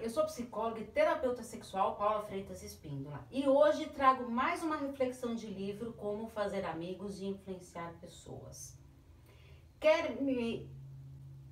eu sou psicóloga e terapeuta sexual Paula Freitas Espíndola e hoje trago mais uma reflexão de livro Como Fazer Amigos e Influenciar Pessoas. Quer me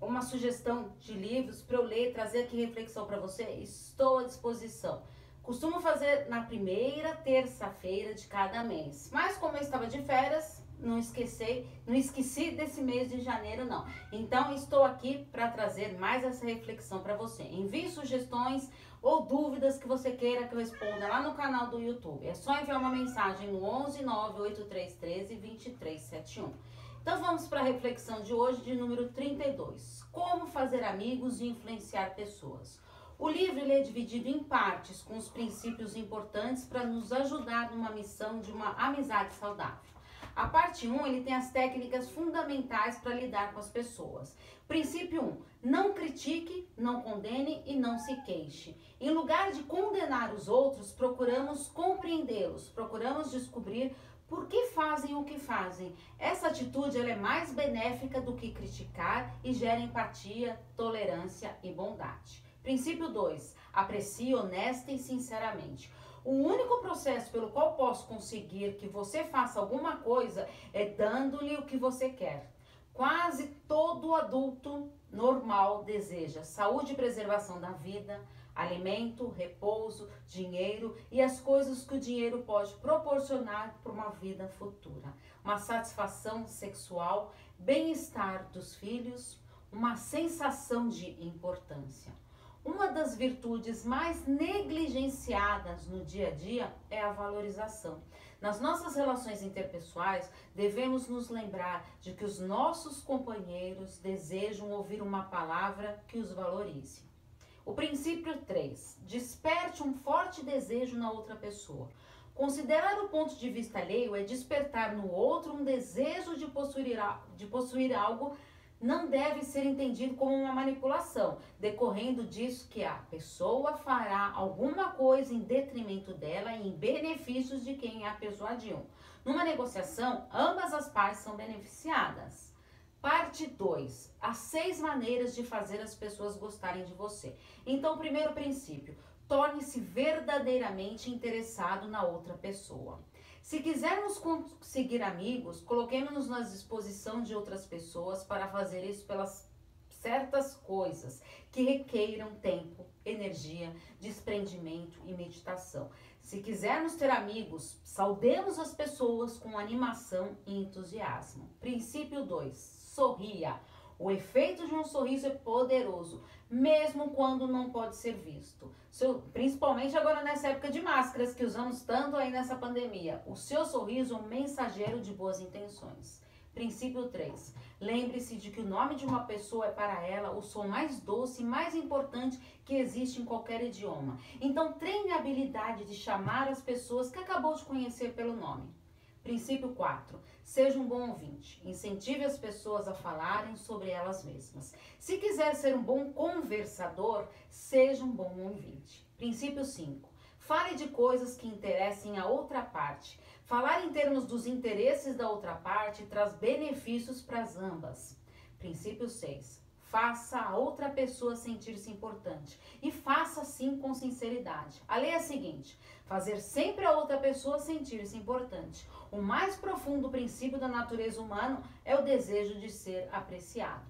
uma sugestão de livros para eu ler, trazer aqui reflexão para você? Estou à disposição. Costumo fazer na primeira terça-feira de cada mês, mas como eu estava de férias, não esqueci, não esqueci desse mês de janeiro não. Então estou aqui para trazer mais essa reflexão para você. Envie sugestões ou dúvidas que você queira que eu responda lá no canal do YouTube. É só enviar uma mensagem no 11 98313 2371. Então vamos para a reflexão de hoje de número 32. Como fazer amigos e influenciar pessoas. O livro ele é dividido em partes com os princípios importantes para nos ajudar numa missão de uma amizade saudável. A parte 1, ele tem as técnicas fundamentais para lidar com as pessoas. Princípio 1, não critique, não condene e não se queixe. Em lugar de condenar os outros, procuramos compreendê-los, procuramos descobrir por que fazem o que fazem. Essa atitude ela é mais benéfica do que criticar e gera empatia, tolerância e bondade. Princípio 2, aprecie honesta e sinceramente. O único processo pelo qual posso conseguir que você faça alguma coisa é dando-lhe o que você quer. Quase todo adulto normal deseja saúde e preservação da vida, alimento, repouso, dinheiro e as coisas que o dinheiro pode proporcionar para uma vida futura. Uma satisfação sexual, bem-estar dos filhos, uma sensação de importância. Uma das virtudes mais negligenciadas no dia a dia é a valorização. Nas nossas relações interpessoais, devemos nos lembrar de que os nossos companheiros desejam ouvir uma palavra que os valorize. O princípio 3. Desperte um forte desejo na outra pessoa. Considerar o ponto de vista alheio é despertar no outro um desejo de possuir, de possuir algo não deve ser entendido como uma manipulação, decorrendo disso que a pessoa fará alguma coisa em detrimento dela e em benefícios de quem a persuadiu. Numa negociação, ambas as partes são beneficiadas. Parte 2. As seis maneiras de fazer as pessoas gostarem de você. Então, primeiro princípio, torne-se verdadeiramente interessado na outra pessoa. Se quisermos conseguir amigos, coloquemos-nos na disposição de outras pessoas para fazer isso pelas certas coisas que requeiram tempo, energia, desprendimento e meditação. Se quisermos ter amigos, saudemos as pessoas com animação e entusiasmo. Princípio 2: sorria. O efeito de um sorriso é poderoso, mesmo quando não pode ser visto. Seu, principalmente agora nessa época de máscaras que usamos tanto aí nessa pandemia. O seu sorriso é um mensageiro de boas intenções. Princípio 3. Lembre-se de que o nome de uma pessoa é para ela o som mais doce e mais importante que existe em qualquer idioma. Então treine a habilidade de chamar as pessoas que acabou de conhecer pelo nome. Princípio 4. Seja um bom ouvinte. Incentive as pessoas a falarem sobre elas mesmas. Se quiser ser um bom conversador, seja um bom ouvinte. Princípio 5. Fale de coisas que interessem a outra parte. Falar em termos dos interesses da outra parte traz benefícios para as ambas. Princípio 6. Faça a outra pessoa sentir-se importante. E faça sim com sinceridade. A lei é a seguinte: fazer sempre a outra pessoa sentir-se importante. O mais profundo princípio da natureza humana é o desejo de ser apreciado.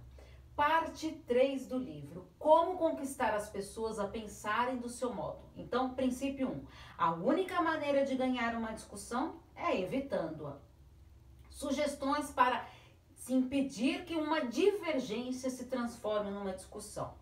Parte 3 do livro: Como conquistar as pessoas a pensarem do seu modo. Então, princípio 1: A única maneira de ganhar uma discussão é evitando-a. Sugestões para se impedir que uma divergência se transforme numa discussão.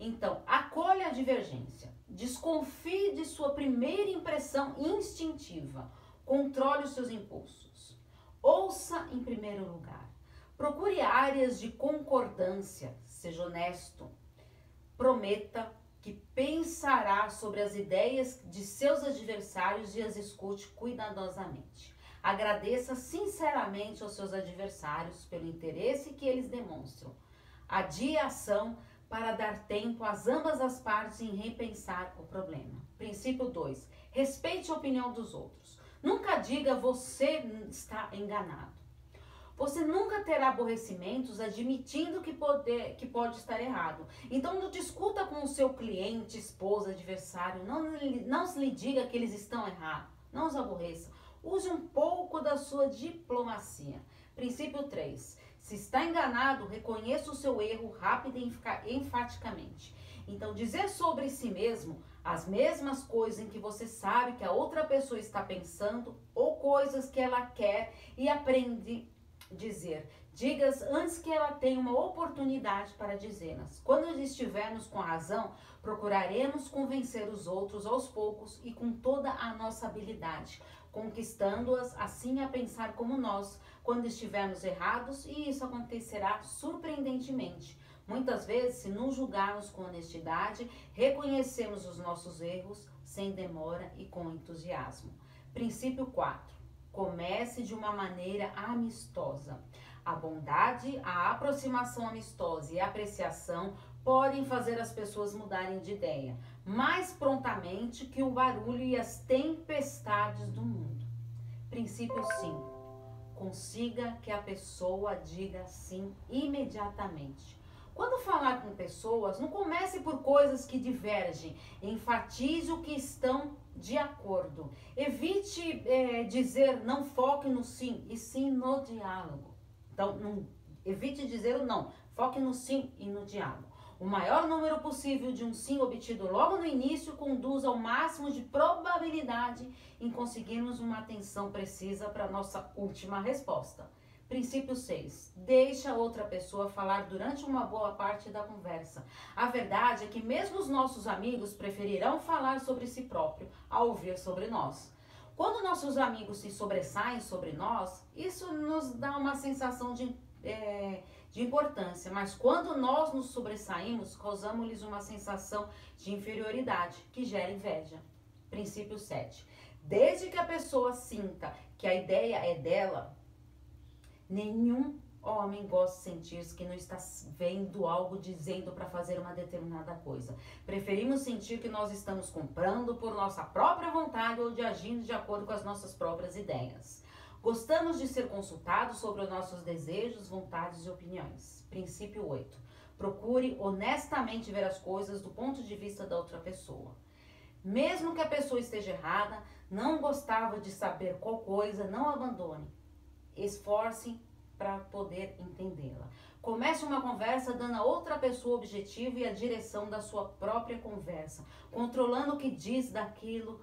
Então, acolha a divergência, desconfie de sua primeira impressão instintiva, controle os seus impulsos. Ouça em primeiro lugar. Procure áreas de concordância, seja honesto. Prometa que pensará sobre as ideias de seus adversários e as escute cuidadosamente. Agradeça sinceramente aos seus adversários pelo interesse que eles demonstram. Adie a ação para dar tempo às ambas as partes em repensar o problema. Princípio 2. Respeite a opinião dos outros. Nunca diga você está enganado. Você nunca terá aborrecimentos admitindo que, poder, que pode estar errado. Então não discuta com o seu cliente, esposa, adversário. Não, não lhe diga que eles estão errados. Não os aborreça. Use um pouco da sua diplomacia. Princípio 3. Se está enganado, reconheça o seu erro rápido e enfaticamente. Então, dizer sobre si mesmo as mesmas coisas em que você sabe que a outra pessoa está pensando ou coisas que ela quer e aprende dizer. Digas antes que ela tenha uma oportunidade para dizê-las. Quando estivermos com razão, procuraremos convencer os outros aos poucos e com toda a nossa habilidade, conquistando-as assim a pensar como nós, quando estivermos errados, e isso acontecerá surpreendentemente. Muitas vezes, se nos julgarmos com honestidade, reconhecemos os nossos erros sem demora e com entusiasmo. Princípio 4. Comece de uma maneira amistosa. A bondade, a aproximação amistosa e a apreciação podem fazer as pessoas mudarem de ideia mais prontamente que o barulho e as tempestades do mundo. Princípio 5. Consiga que a pessoa diga sim imediatamente. Quando falar com pessoas, não comece por coisas que divergem. Enfatize o que estão de acordo. Evite é, dizer não foque no sim, e sim no diálogo. Então, não, evite dizer o não, foque no sim e no diálogo. O maior número possível de um sim obtido logo no início conduz ao máximo de probabilidade em conseguirmos uma atenção precisa para nossa última resposta. Princípio 6. Deixa outra pessoa falar durante uma boa parte da conversa. A verdade é que mesmo os nossos amigos preferirão falar sobre si próprio ao ouvir sobre nós. Quando nossos amigos se sobressaem sobre nós, isso nos dá uma sensação de, é, de importância, mas quando nós nos sobressaímos, causamos-lhes uma sensação de inferioridade que gera inveja. Princípio 7. Desde que a pessoa sinta que a ideia é dela, Nenhum homem gosta de sentir que não está vendo algo dizendo para fazer uma determinada coisa. Preferimos sentir que nós estamos comprando por nossa própria vontade ou de agindo de acordo com as nossas próprias ideias. Gostamos de ser consultados sobre os nossos desejos, vontades e opiniões. Princípio 8. Procure honestamente ver as coisas do ponto de vista da outra pessoa. Mesmo que a pessoa esteja errada, não gostava de saber qual coisa, não abandone esforce para poder entendê-la. Comece uma conversa dando a outra pessoa o objetivo e a direção da sua própria conversa, controlando o que diz daquilo,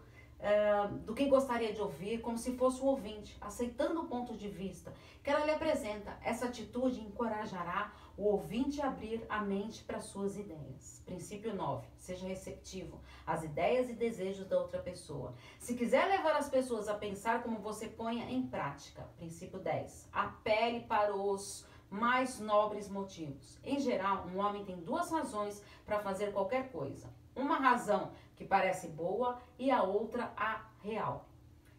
do que gostaria de ouvir, como se fosse o ouvinte, aceitando o ponto de vista que ela lhe apresenta. Essa atitude encorajará o ouvinte a abrir a mente para suas ideias. Princípio 9. Seja receptivo às ideias e desejos da outra pessoa. Se quiser levar as pessoas a pensar como você ponha em prática. Princípio 10. Apele para os mais nobres motivos. Em geral, um homem tem duas razões para fazer qualquer coisa. Uma razão que parece boa e a outra a real.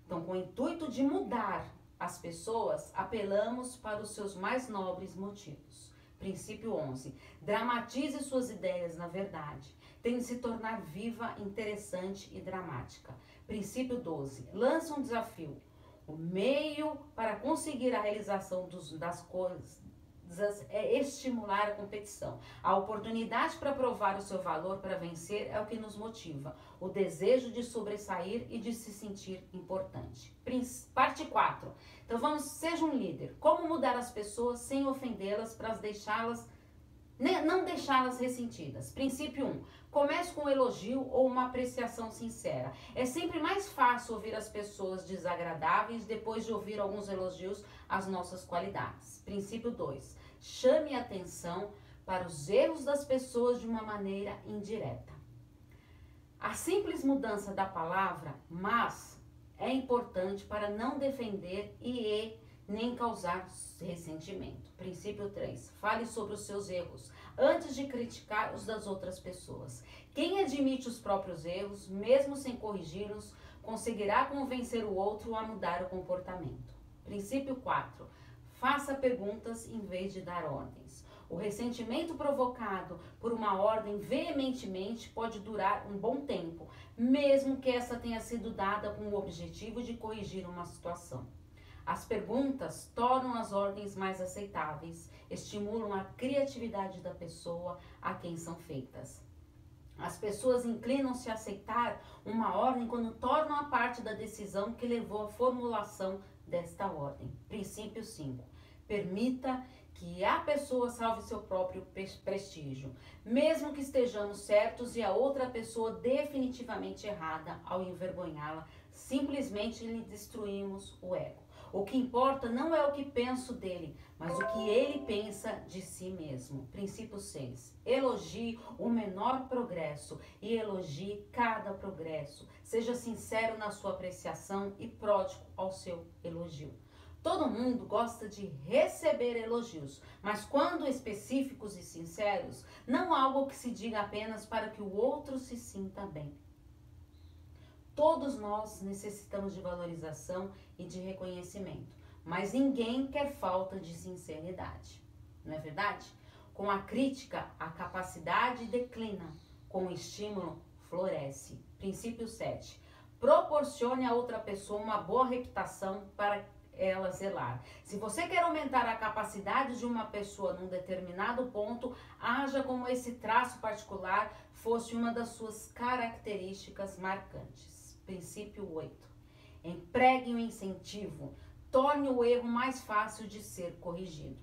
Então, com o intuito de mudar as pessoas, apelamos para os seus mais nobres motivos. Princípio 11. Dramatize suas ideias na verdade. Tem de se tornar viva, interessante e dramática. Princípio 12. Lança um desafio. O meio para conseguir a realização dos, das coisas estimular a competição. A oportunidade para provar o seu valor, para vencer, é o que nos motiva. O desejo de sobressair e de se sentir importante. Parte 4. Então vamos, seja um líder. Como mudar as pessoas sem ofendê-las para deixá-las não deixá-las ressentidas. Princípio 1. Um, comece com um elogio ou uma apreciação sincera. É sempre mais fácil ouvir as pessoas desagradáveis depois de ouvir alguns elogios às nossas qualidades. Princípio 2. Chame atenção para os erros das pessoas de uma maneira indireta. A simples mudança da palavra mas é importante para não defender e nem causar ressentimento. Princípio 3. Fale sobre os seus erros antes de criticar os das outras pessoas. Quem admite os próprios erros, mesmo sem corrigi-los, conseguirá convencer o outro a mudar o comportamento. Princípio 4. Faça perguntas em vez de dar ordens. O ressentimento provocado por uma ordem veementemente pode durar um bom tempo, mesmo que essa tenha sido dada com o objetivo de corrigir uma situação. As perguntas tornam as ordens mais aceitáveis, estimulam a criatividade da pessoa a quem são feitas. As pessoas inclinam-se a aceitar uma ordem quando tornam a parte da decisão que levou à formulação desta ordem. Princípio 5. Permita que a pessoa salve seu próprio prestígio, mesmo que estejamos certos e a outra pessoa definitivamente errada ao envergonhá-la, simplesmente lhe destruímos o ego. O que importa não é o que penso dele, mas o que ele pensa de si mesmo. Princípio 6. Elogie o menor progresso e elogie cada progresso. Seja sincero na sua apreciação e pródigo ao seu elogio. Todo mundo gosta de receber elogios, mas quando específicos e sinceros, não algo que se diga apenas para que o outro se sinta bem. Todos nós necessitamos de valorização e de reconhecimento, mas ninguém quer falta de sinceridade. Não é verdade? Com a crítica, a capacidade declina, com o estímulo, floresce. Princípio 7. Proporcione a outra pessoa uma boa reputação para ela zelar. Se você quer aumentar a capacidade de uma pessoa num determinado ponto, haja como esse traço particular fosse uma das suas características marcantes. Princípio 8. Empregue o incentivo, torne o erro mais fácil de ser corrigido.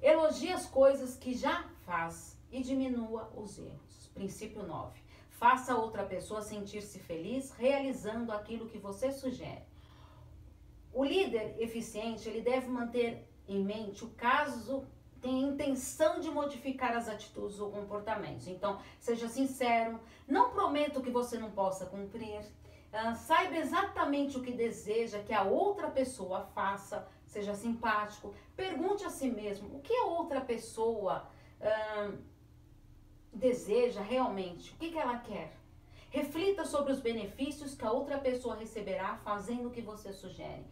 Elogie as coisas que já faz e diminua os erros. Princípio 9. Faça outra pessoa sentir-se feliz realizando aquilo que você sugere. O líder eficiente, ele deve manter em mente o caso tem intenção de modificar as atitudes ou comportamentos. Então, seja sincero, não prometo que você não possa cumprir. Uh, saiba exatamente o que deseja que a outra pessoa faça, seja simpático. Pergunte a si mesmo o que a outra pessoa uh, deseja realmente, o que, que ela quer. Reflita sobre os benefícios que a outra pessoa receberá fazendo o que você sugere.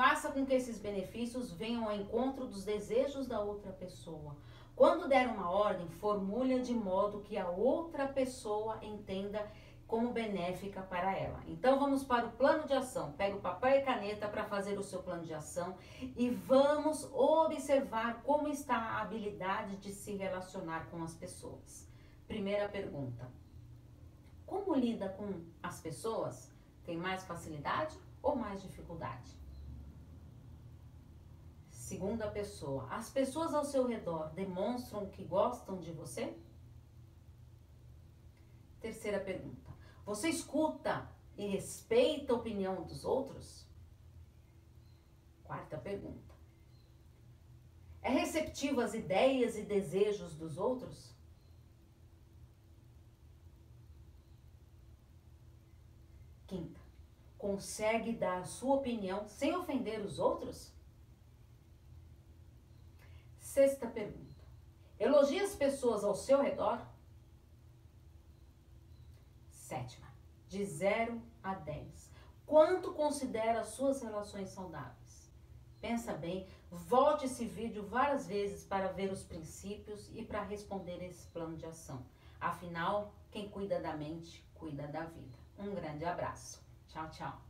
Faça com que esses benefícios venham ao encontro dos desejos da outra pessoa. Quando der uma ordem, formule-a de modo que a outra pessoa entenda como benéfica para ela. Então vamos para o plano de ação. Pega o papel e caneta para fazer o seu plano de ação e vamos observar como está a habilidade de se relacionar com as pessoas. Primeira pergunta: Como lida com as pessoas? Tem mais facilidade ou mais dificuldade? Segunda pessoa, as pessoas ao seu redor demonstram que gostam de você? Terceira pergunta, você escuta e respeita a opinião dos outros? Quarta pergunta, é receptivo às ideias e desejos dos outros? Quinta, consegue dar a sua opinião sem ofender os outros? Sexta pergunta. Elogia as pessoas ao seu redor? Sétima. De 0 a 10. Quanto considera as suas relações saudáveis? Pensa bem, volte esse vídeo várias vezes para ver os princípios e para responder esse plano de ação. Afinal, quem cuida da mente, cuida da vida. Um grande abraço. Tchau, tchau.